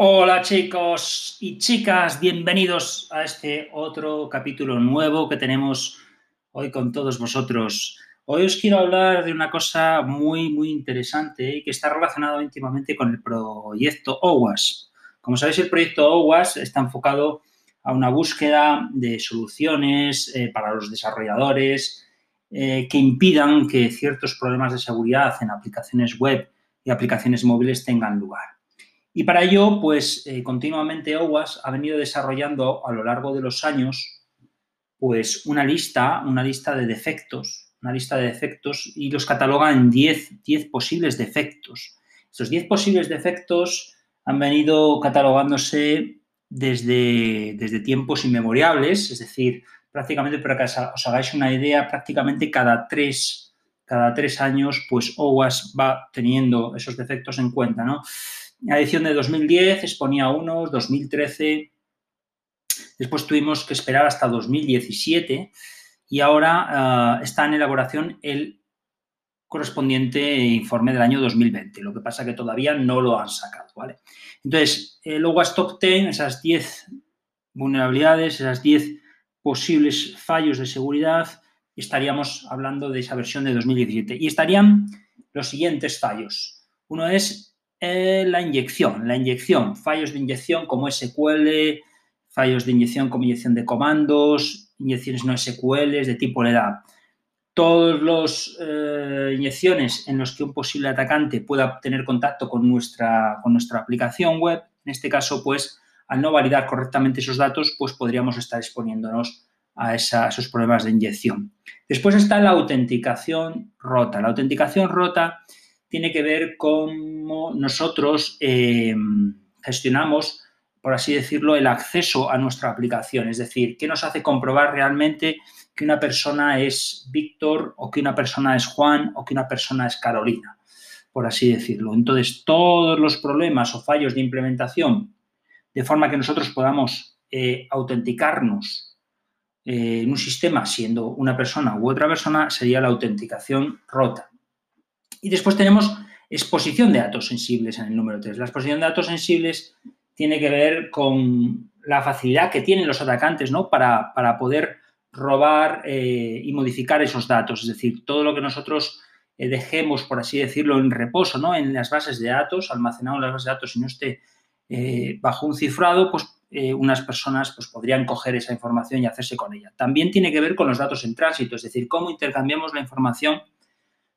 Hola chicos y chicas, bienvenidos a este otro capítulo nuevo que tenemos hoy con todos vosotros. Hoy os quiero hablar de una cosa muy, muy interesante y que está relacionado íntimamente con el proyecto OWASP. Como sabéis, el proyecto OWASP está enfocado a una búsqueda de soluciones eh, para los desarrolladores eh, que impidan que ciertos problemas de seguridad en aplicaciones web y aplicaciones móviles tengan lugar. Y para ello, pues eh, continuamente OWASP ha venido desarrollando a lo largo de los años pues una lista, una lista de defectos, una lista de defectos y los cataloga en 10, 10 posibles defectos. Estos 10 posibles defectos han venido catalogándose desde, desde tiempos inmemoriales, es decir, prácticamente para que os hagáis una idea, prácticamente cada tres, cada tres años, pues OWASP va teniendo esos defectos en cuenta, ¿no? La edición de 2010 exponía unos, 2013, después tuvimos que esperar hasta 2017 y ahora uh, está en elaboración el correspondiente informe del año 2020. Lo que pasa que todavía no lo han sacado, ¿vale? Entonces, el OWASP Top 10, esas 10 vulnerabilidades, esas 10 posibles fallos de seguridad, estaríamos hablando de esa versión de 2017. Y estarían los siguientes fallos. Uno es eh, la inyección, la inyección, fallos de inyección como SQL, fallos de inyección como inyección de comandos, inyecciones no SQL de tipo LDAP. Todas las eh, inyecciones en las que un posible atacante pueda tener contacto con nuestra, con nuestra aplicación web, en este caso, pues, al no validar correctamente esos datos, pues podríamos estar exponiéndonos a, a, esos problemas de inyección. Después está la autenticación rota. La autenticación rota tiene que ver cómo nosotros eh, gestionamos, por así decirlo, el acceso a nuestra aplicación. Es decir, qué nos hace comprobar realmente que una persona es Víctor o que una persona es Juan o que una persona es Carolina, por así decirlo. Entonces, todos los problemas o fallos de implementación, de forma que nosotros podamos eh, autenticarnos eh, en un sistema siendo una persona u otra persona, sería la autenticación rota. Y después tenemos exposición de datos sensibles en el número 3. La exposición de datos sensibles tiene que ver con la facilidad que tienen los atacantes ¿no? para, para poder robar eh, y modificar esos datos. Es decir, todo lo que nosotros eh, dejemos, por así decirlo, en reposo, ¿no? en las bases de datos, almacenado en las bases de datos y no esté eh, bajo un cifrado, pues unas personas pues, podrían coger esa información y hacerse con ella. También tiene que ver con los datos en tránsito, es decir, cómo intercambiamos la información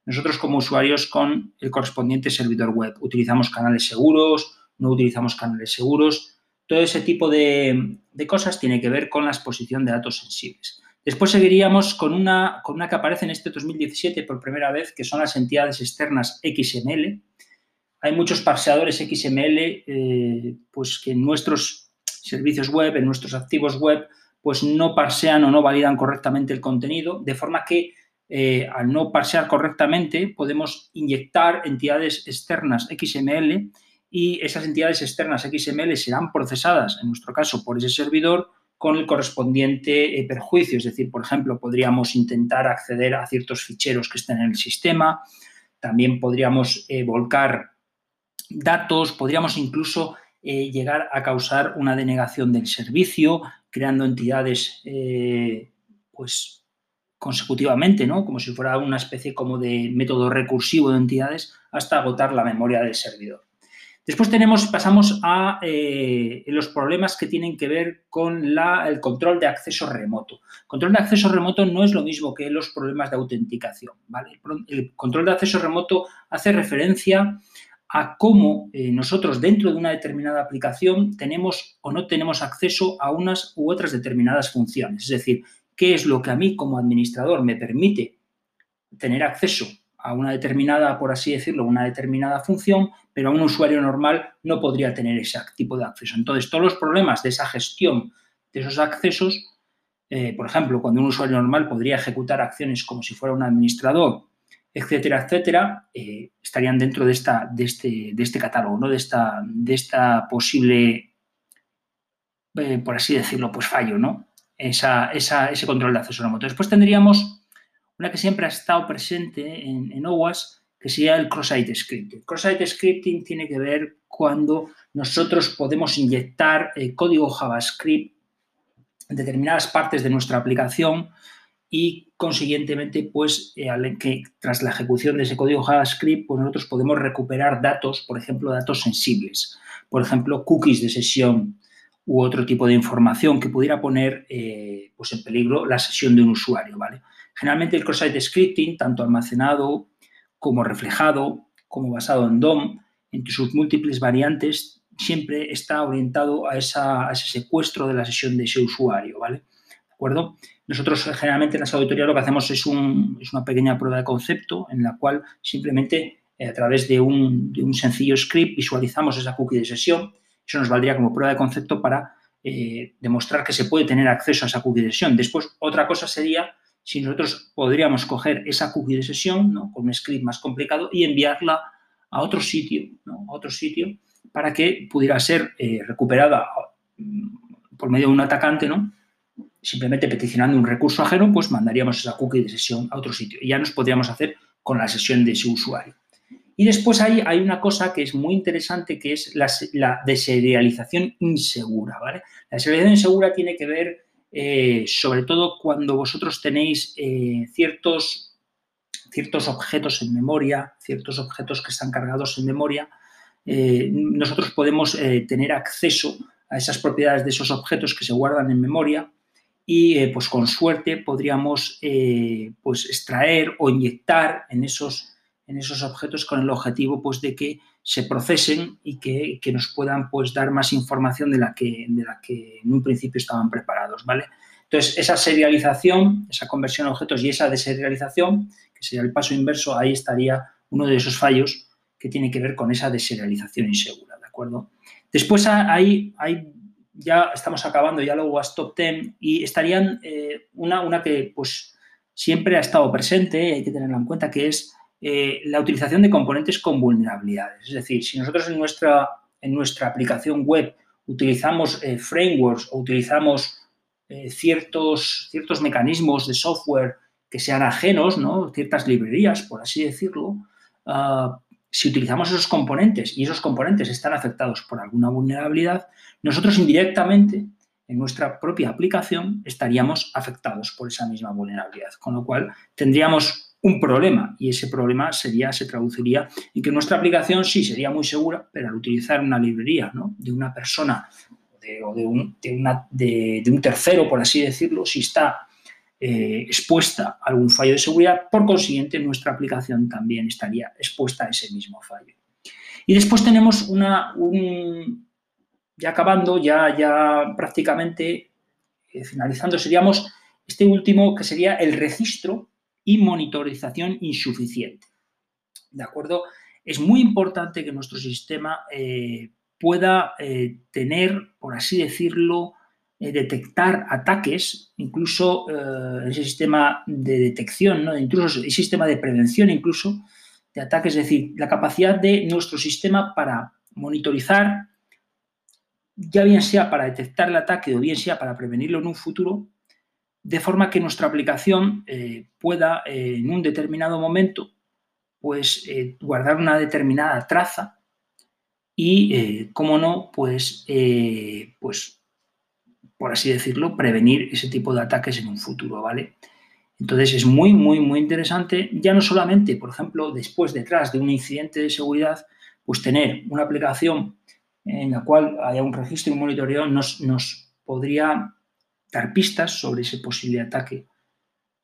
nosotros como usuarios con el correspondiente servidor web. Utilizamos canales seguros, no utilizamos canales seguros. Todo ese tipo de, cosas tiene que ver con la exposición de datos sensibles. Después seguiríamos con una, con una que aparece en este 2017 por primera vez, que son las entidades externas XML. Hay muchos parseadores XML eh, pues que en nuestros servicios web, en nuestros activos web, pues no parsean o no validan correctamente el contenido, de forma que eh, al no parsear correctamente, podemos inyectar entidades externas XML y esas entidades externas XML serán procesadas, en nuestro caso, por ese servidor con el correspondiente eh, perjuicio. Es decir, por ejemplo, podríamos intentar acceder a ciertos ficheros que estén en el sistema, también podríamos eh, volcar datos, podríamos incluso llegar a causar una denegación del servicio, creando entidades pues consecutivamente, ¿no? Como si fuera una especie como de método recursivo de entidades hasta agotar la memoria del servidor. Después tenemos, pasamos a eh, los problemas que tienen que ver con el control de acceso remoto. Control de acceso remoto no es lo mismo que los problemas de autenticación. ¿vale? El control de acceso remoto hace referencia a cómo eh, nosotros dentro de una determinada aplicación tenemos o no tenemos acceso a unas u otras determinadas funciones. Es decir, qué es lo que a mí como administrador me permite tener acceso a una determinada, por así decirlo, una determinada función, pero a un usuario normal no podría tener ese tipo de acceso. Entonces, todos los problemas de esa gestión de esos accesos, eh, por ejemplo, cuando un usuario normal podría ejecutar acciones como si fuera un administrador, etcétera, etcétera, eh, estarían dentro de, esta, de, este, de este catálogo, ¿no? de, esta, de esta posible, eh, por así decirlo, pues fallo, ¿no? Ese control de acceso remoto. Después tendríamos una que siempre ha estado presente en, en OWASP, que sería el cross-site scripting. Cross-site scripting tiene que ver cuando nosotros podemos inyectar eh, código JavaScript en determinadas partes de nuestra aplicación y consiguientemente, pues, eh, que tras la ejecución de ese código JavaScript, pues nosotros podemos recuperar datos, por ejemplo, datos sensibles, por ejemplo, cookies de sesión u otro tipo de información que pudiera poner eh, pues en peligro la sesión de un usuario, ¿vale? Generalmente el cross-site scripting, tanto almacenado como reflejado, como basado en DOM, entre sus múltiples variantes, siempre está orientado a, ese secuestro de la sesión de ese usuario, ¿vale? ¿De acuerdo? Nosotros generalmente en las auditorías lo que hacemos es, una pequeña prueba de concepto en la cual simplemente eh, a través de un, sencillo script visualizamos esa cookie de sesión. Eso nos valdría como prueba de concepto para eh, demostrar que se puede tener acceso a esa cookie de sesión. Después, otra cosa sería si nosotros podríamos coger esa cookie de sesión con un script más complicado y enviarla a otro sitio, a otro sitio para que pudiera ser eh, recuperada mm, por medio de un atacante, ¿no? simplemente peticionando un recurso ajeno, pues mandaríamos esa cookie de sesión a otro sitio y ya nos podríamos hacer con la sesión de ese usuario. Y después hay, hay una cosa que es muy interesante que es la, deserialización insegura. ¿vale? La deserialización insegura tiene que ver eh, sobre todo cuando vosotros tenéis eh, ciertos, ciertos objetos en memoria, ciertos objetos que están cargados en memoria, eh, nosotros podemos tener acceso a esas propiedades de esos objetos que se guardan en memoria y pues con suerte podríamos pues extraer o inyectar en esos, en esos objetos con el objetivo pues de que se procesen y que, nos puedan pues, dar más información de la, que, de la que en un principio estaban preparados, ¿vale? Entonces, esa serialización, esa conversión a objetos y esa deserialización, que sería el paso inverso, ahí estaría uno de esos fallos que tiene que ver con esa deserialización insegura, ¿de acuerdo? Después hay, hay ya estamos acabando ya luego a Stop 10 y estarían eh, una, una que pues siempre ha estado presente, hay que tenerla en cuenta, que es eh, la utilización de componentes con vulnerabilidades. Es decir, si nosotros en nuestra, en nuestra aplicación web utilizamos eh, frameworks o utilizamos eh, ciertos, ciertos mecanismos de software que sean ajenos, ¿no? ciertas librerías, por así decirlo, ah, si utilizamos esos componentes y esos componentes están afectados por alguna vulnerabilidad, nosotros indirectamente en nuestra propia aplicación estaríamos afectados por esa misma vulnerabilidad, con lo cual tendríamos un problema y ese problema sería, se traduciría en que nuestra aplicación sí sería muy segura, pero al utilizar una librería de una persona o de un, de, un, tercero, por así decirlo, si está eh, expuesta a algún fallo de seguridad, por consiguiente nuestra aplicación también estaría expuesta a ese mismo fallo. Y después tenemos una, un, ya acabando, ya, ya prácticamente eh, finalizando, seríamos este último que sería el registro y monitorización insuficiente. ¿De acuerdo? Es muy importante que nuestro sistema eh, pueda eh, tener, por así decirlo, eh, detectar ataques, incluso ese sistema de detección, ¿no? incluso el sistema de prevención incluso de ataques, es decir, la capacidad de nuestro sistema para monitorizar, ya bien sea para detectar el ataque o bien sea para prevenirlo en un futuro, de forma que nuestra aplicación eh, pueda eh, en un determinado momento pues eh, guardar una determinada traza y, como no, pues, pues, por así decirlo, prevenir ese tipo de ataques en un futuro, ¿vale? Entonces es muy, muy, muy interesante, ya no solamente, por ejemplo, después, detrás de un incidente de seguridad, pues tener una aplicación en la cual haya un registro y un monitoreo nos, nos podría dar pistas sobre ese posible ataque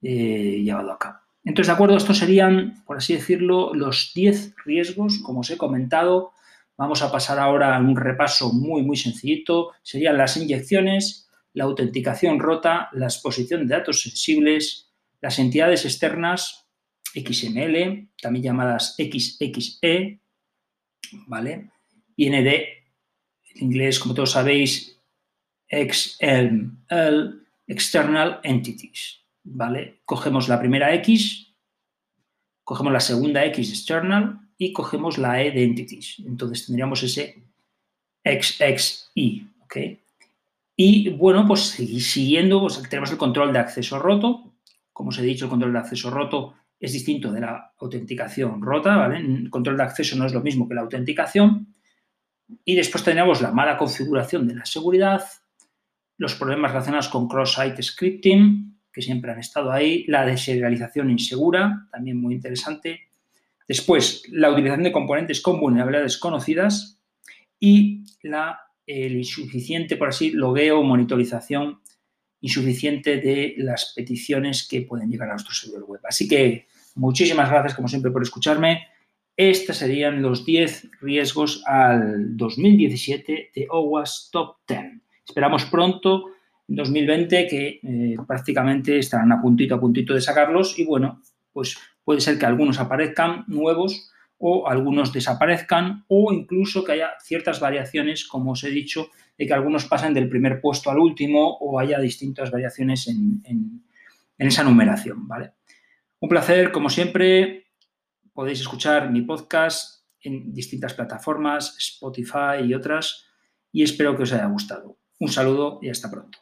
eh, llevado a cabo. Entonces, de acuerdo, estos serían, por así decirlo, los 10 riesgos, como os he comentado. Vamos a pasar ahora a un repaso muy, muy sencillito. Serían las inyecciones, la autenticación rota, la exposición de datos sensibles, las entidades externas, XML, también llamadas XXE, ¿vale? De, en inglés, como todos sabéis, XML, External Entities. ¿Vale? Cogemos la primera X, cogemos la segunda X external y cogemos la E de entities. Entonces tendríamos ese XXI. ¿ok? Y bueno, pues siguiendo, pues tenemos el control de acceso roto. Como os he dicho, el control de acceso roto es distinto de la autenticación rota, ¿vale? El control de acceso no es lo mismo que la autenticación. Y después tenemos la mala configuración de la seguridad, los problemas relacionados con cross-site scripting, que siempre han estado ahí, la deserialización insegura, también muy interesante. Después, la utilización de componentes con vulnerabilidades conocidas y la, el insuficiente, por así, logueo monitorización insuficiente de las peticiones que pueden llegar a nuestro servidor web. Así que muchísimas gracias, como siempre, por escucharme. Estos serían los 10 riesgos al 2017 de OWASP Top 10. Esperamos pronto, en 2020, que eh, prácticamente estarán a puntito a puntito de sacarlos y bueno, pues puede ser que algunos aparezcan nuevos o algunos desaparezcan o incluso que haya ciertas variaciones, como os he dicho, de que algunos pasen del primer puesto al último o haya distintas variaciones en, en esa numeración, ¿vale? Un placer, como siempre, podéis escuchar mi podcast en distintas plataformas, Spotify y otras, y espero que os haya gustado. Un saludo y hasta pronto.